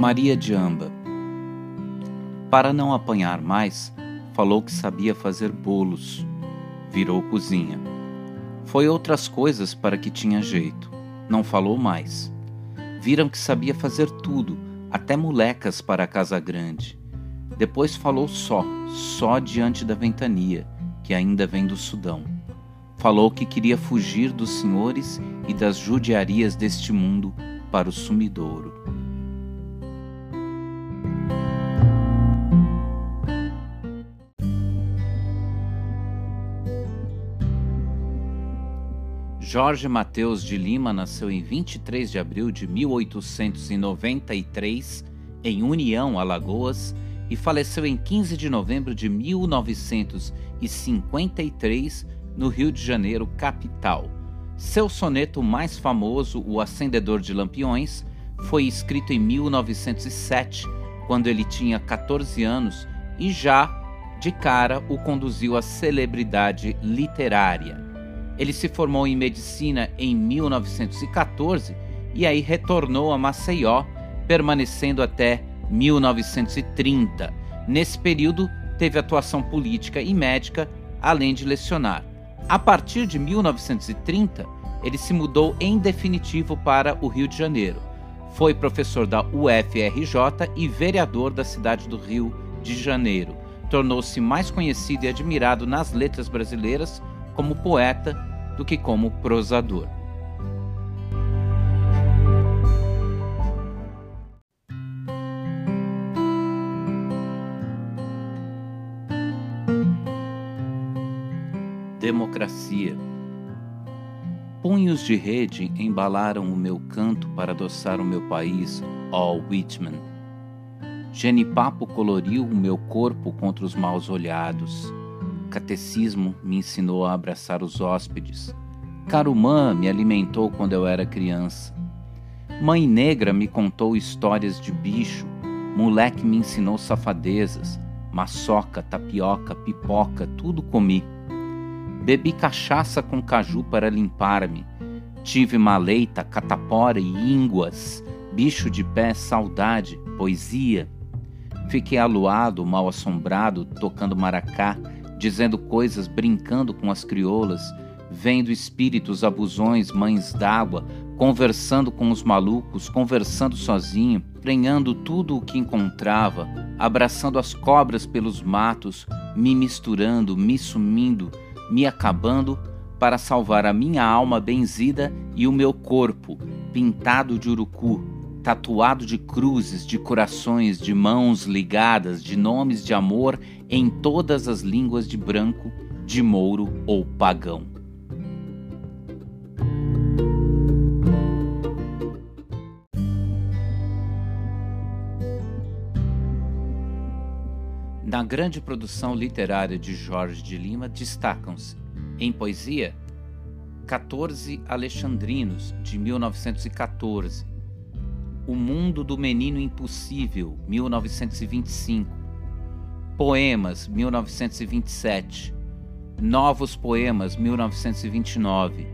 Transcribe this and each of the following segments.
Maria de Amba. Para não apanhar mais, falou que sabia fazer bolos. Virou cozinha. Foi outras coisas para que tinha jeito. Não falou mais. Viram que sabia fazer tudo, até molecas para a casa grande. Depois falou só, só diante da ventania, que ainda vem do Sudão. Falou que queria fugir dos senhores e das judiarias deste mundo para o sumidouro. Jorge Mateus de Lima nasceu em 23 de abril de 1893 em União, Alagoas, e faleceu em 15 de novembro de 1953 no Rio de Janeiro, capital. Seu soneto mais famoso, O Acendedor de Lampiões, foi escrito em 1907, quando ele tinha 14 anos e já, de cara, o conduziu à celebridade literária. Ele se formou em medicina em 1914 e aí retornou a Maceió, permanecendo até 1930. Nesse período, teve atuação política e médica, além de lecionar. A partir de 1930, ele se mudou em definitivo para o Rio de Janeiro. Foi professor da UFRJ e vereador da cidade do Rio de Janeiro. Tornou-se mais conhecido e admirado nas letras brasileiras como poeta do que como prosador. Democracia. Punhos de rede embalaram o meu canto para adoçar o meu país, ó Whitman. Genipapo coloriu o meu corpo contra os maus olhados Catecismo me ensinou a abraçar os hóspedes. Carumã me alimentou quando eu era criança. Mãe Negra me contou histórias de bicho. Moleque me ensinou safadezas. Maçoca, tapioca, pipoca, tudo comi. Bebi cachaça com caju para limpar-me. Tive maleita, catapora e ínguas. Bicho de pé, saudade, poesia. Fiquei aluado, mal assombrado, tocando maracá dizendo coisas, brincando com as crioulas, vendo espíritos, abusões, mães d'água, conversando com os malucos, conversando sozinho, prenhando tudo o que encontrava, abraçando as cobras pelos matos, me misturando, me sumindo, me acabando para salvar a minha alma benzida e o meu corpo, pintado de urucu, tatuado de cruzes, de corações, de mãos ligadas, de nomes de amor em todas as línguas de branco, de mouro ou pagão. Na grande produção literária de Jorge de Lima destacam-se, em poesia, 14 Alexandrinos, de 1914, O Mundo do Menino Impossível, 1925, Poemas, 1927. Novos Poemas, 1929.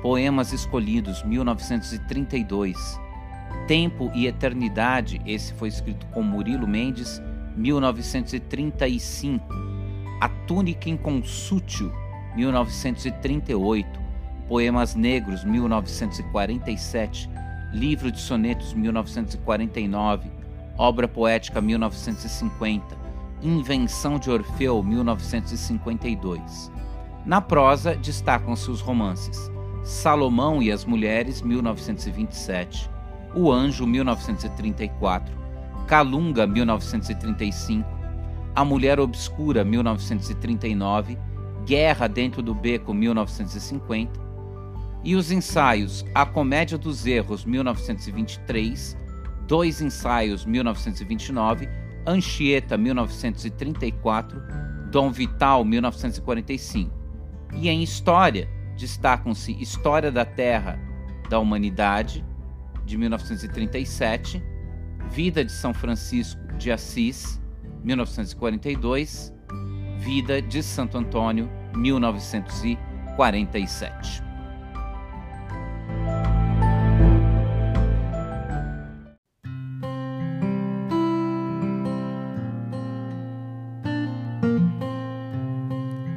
Poemas Escolhidos, 1932. Tempo e Eternidade, esse foi escrito com Murilo Mendes, 1935. A Túnica Inconsútil, 1938. Poemas Negros, 1947. Livro de Sonetos, 1949. Obra Poética, 1950. Invenção de Orfeu, 1952. Na prosa, destacam-se os romances Salomão e as Mulheres, 1927, O Anjo, 1934, Calunga, 1935, A Mulher Obscura, 1939, Guerra Dentro do Beco, 1950, e os ensaios A Comédia dos Erros, 1923, Dois Ensaios, 1929 Anchieta 1934, Dom Vital 1945. E em história destacam-se História da Terra da Humanidade de 1937, Vida de São Francisco de Assis 1942, Vida de Santo Antônio 1947.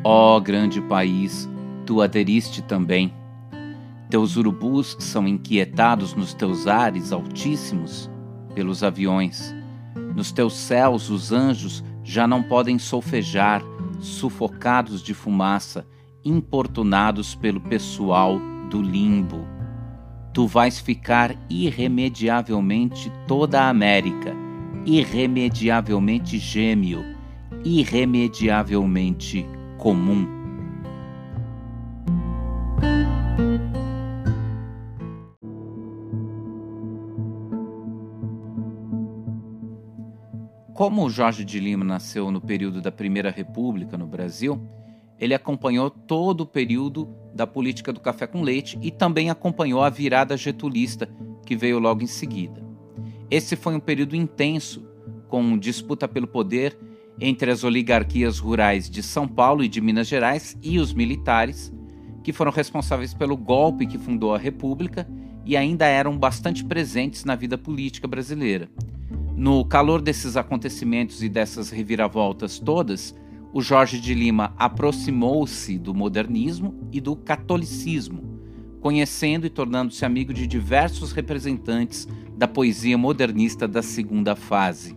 Ó grande país, tu aderiste também. Teus urubus são inquietados nos teus ares altíssimos pelos aviões. Nos teus céus os anjos já não podem solfejar, sufocados de fumaça, importunados pelo pessoal do limbo. Tu vais ficar irremediavelmente toda a América, irremediavelmente gêmeo, irremediavelmente comum. Como Jorge de Lima nasceu no período da Primeira República no Brasil, ele acompanhou todo o período da política do café com leite e também acompanhou a virada getulista, que veio logo em seguida. Esse foi um período intenso, com disputa pelo poder entre as oligarquias rurais de São Paulo e de Minas Gerais e os militares, que foram responsáveis pelo golpe que fundou a República e ainda eram bastante presentes na vida política brasileira. No calor desses acontecimentos e dessas reviravoltas todas, o Jorge de Lima aproximou-se do modernismo e do catolicismo, conhecendo e tornando-se amigo de diversos representantes da poesia modernista da segunda fase.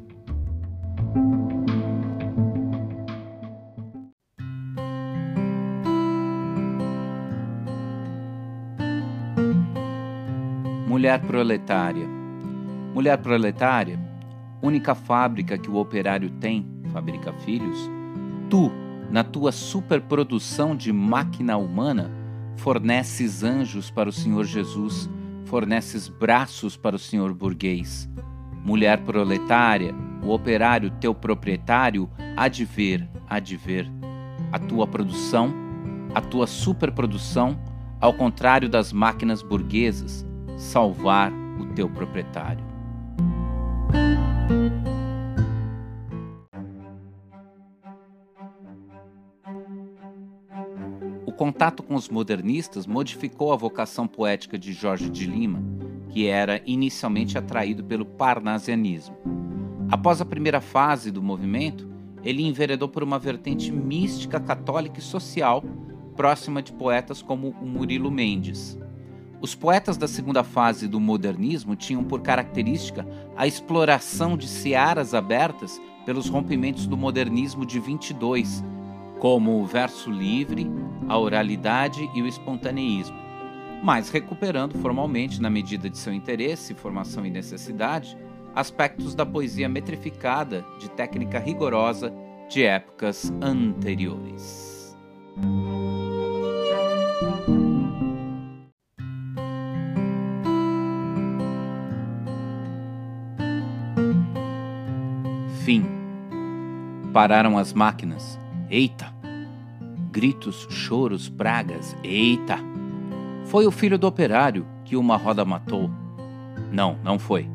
Mulher proletária. Mulher proletária única fábrica que o operário tem, fabrica filhos, tu, na tua superprodução de máquina humana, forneces anjos para o Senhor Jesus, forneces braços para o Senhor burguês. Mulher proletária, o operário teu proprietário há de ver, há de ver. A tua produção, a tua superprodução, ao contrário das máquinas burguesas, salvar o teu proprietário. O contato com os modernistas modificou a vocação poética de Jorge de Lima, que era inicialmente atraído pelo parnasianismo. Após a primeira fase do movimento, ele enveredou por uma vertente mística católica e social, próxima de poetas como o Murilo Mendes. Os poetas da segunda fase do modernismo tinham por característica a exploração de searas abertas pelos rompimentos do modernismo de 22, como o verso livre, a oralidade e o espontaneísmo, mas recuperando formalmente, na medida de seu interesse, formação e necessidade, aspectos da poesia metrificada de técnica rigorosa de épocas anteriores. Fim. Pararam as máquinas. Eita! Gritos, choros, pragas. Eita! Foi o filho do operário que uma roda matou. Não, não foi.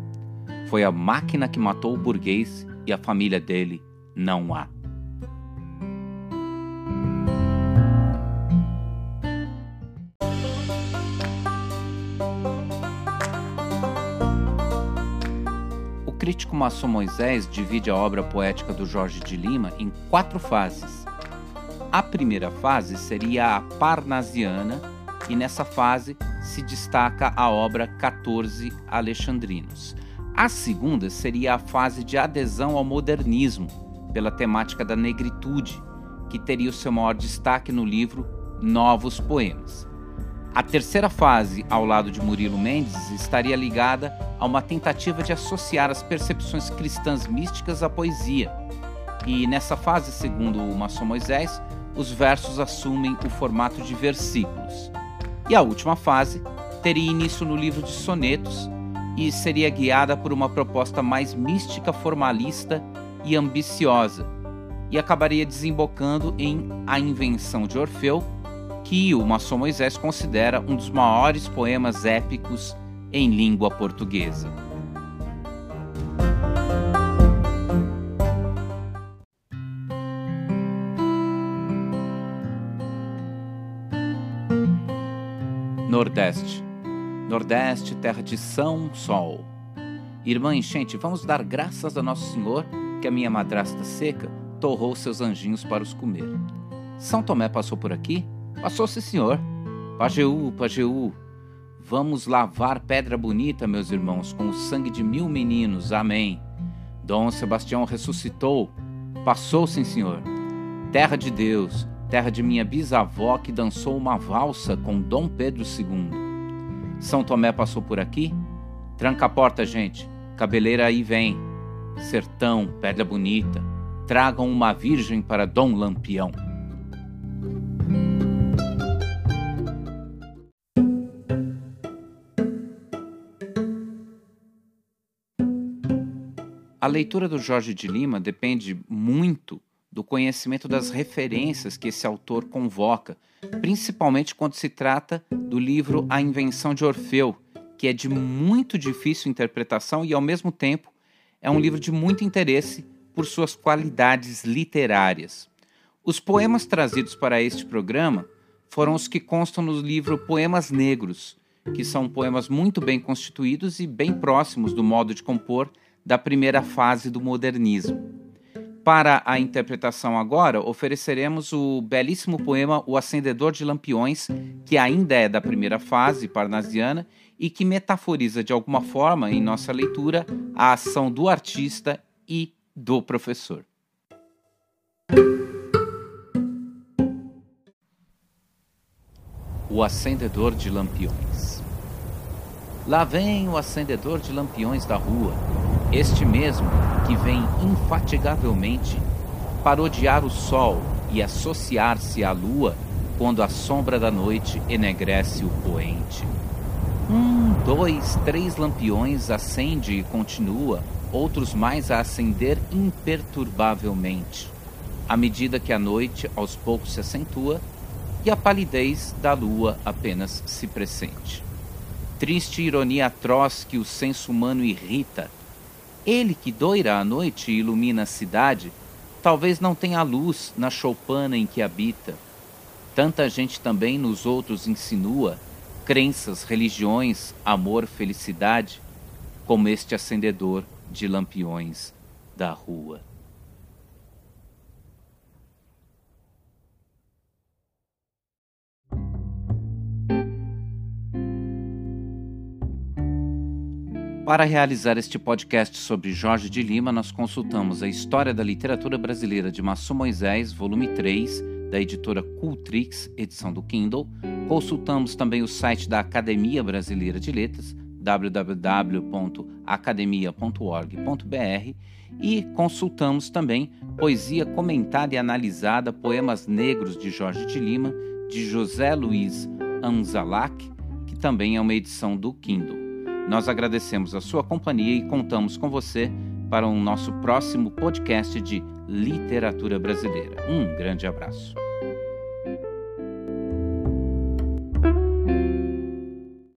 Foi a máquina que matou o burguês e a família dele não há. Crítico maçom Moisés divide a obra poética do Jorge de Lima em quatro fases. A primeira fase seria a parnasiana, e nessa fase se destaca a obra 14 Alexandrinos. A segunda seria a fase de adesão ao modernismo, pela temática da negritude, que teria o seu maior destaque no livro Novos Poemas. A terceira fase, ao lado de Murilo Mendes, estaria ligada a uma tentativa de associar as percepções cristãs místicas à poesia. E nessa fase, segundo o maçom Moisés, os versos assumem o formato de versículos. E a última fase teria início no livro de sonetos e seria guiada por uma proposta mais mística, formalista e ambiciosa, e acabaria desembocando em A Invenção de Orfeu que o maçom Moisés considera um dos maiores poemas épicos em língua portuguesa. Nordeste. Nordeste, terra de São Sol. Irmã enchente, vamos dar graças a Nosso Senhor que a minha madrasta seca torrou seus anjinhos para os comer. São Tomé passou por aqui? Passou, sim, senhor. Pajeú, Pajeú. Vamos lavar pedra bonita, meus irmãos, com o sangue de mil meninos. Amém. Dom Sebastião ressuscitou. Passou, sim, senhor. Terra de Deus, terra de minha bisavó que dançou uma valsa com Dom Pedro II. São Tomé passou por aqui? Tranca a porta, gente. Cabeleira aí vem. Sertão, pedra bonita. Tragam uma virgem para Dom Lampião. A leitura do Jorge de Lima depende muito do conhecimento das referências que esse autor convoca, principalmente quando se trata do livro A Invenção de Orfeu, que é de muito difícil interpretação e, ao mesmo tempo, é um livro de muito interesse por suas qualidades literárias. Os poemas trazidos para este programa foram os que constam no livro Poemas Negros, que são poemas muito bem constituídos e bem próximos do modo de compor da primeira fase do modernismo. Para a interpretação agora, ofereceremos o belíssimo poema O Acendedor de Lampiões, que ainda é da primeira fase parnasiana e que metaforiza de alguma forma, em nossa leitura, a ação do artista e do professor. O Acendedor de Lampiões Lá vem o acendedor de lampiões da rua este mesmo que vem infatigavelmente parodiar o sol e associar-se à lua quando a sombra da noite enegrece o poente. Um, dois, três lampiões acende e continua, outros mais a acender imperturbavelmente, à medida que a noite aos poucos se acentua e a palidez da lua apenas se pressente. Triste ironia atroz que o senso humano irrita ele que doira à noite e ilumina a cidade, talvez não tenha luz na choupana em que habita. Tanta gente também nos outros insinua crenças, religiões, amor, felicidade, como este acendedor de lampiões da rua. Para realizar este podcast sobre Jorge de Lima, nós consultamos a História da Literatura Brasileira de Maçom Moisés, volume 3, da editora Cultrix, edição do Kindle. Consultamos também o site da Academia Brasileira de Letras, www.academia.org.br e consultamos também Poesia Comentada e Analisada, Poemas Negros de Jorge de Lima, de José Luiz Anzalac, que também é uma edição do Kindle. Nós agradecemos a sua companhia e contamos com você para o nosso próximo podcast de literatura brasileira. Um grande abraço.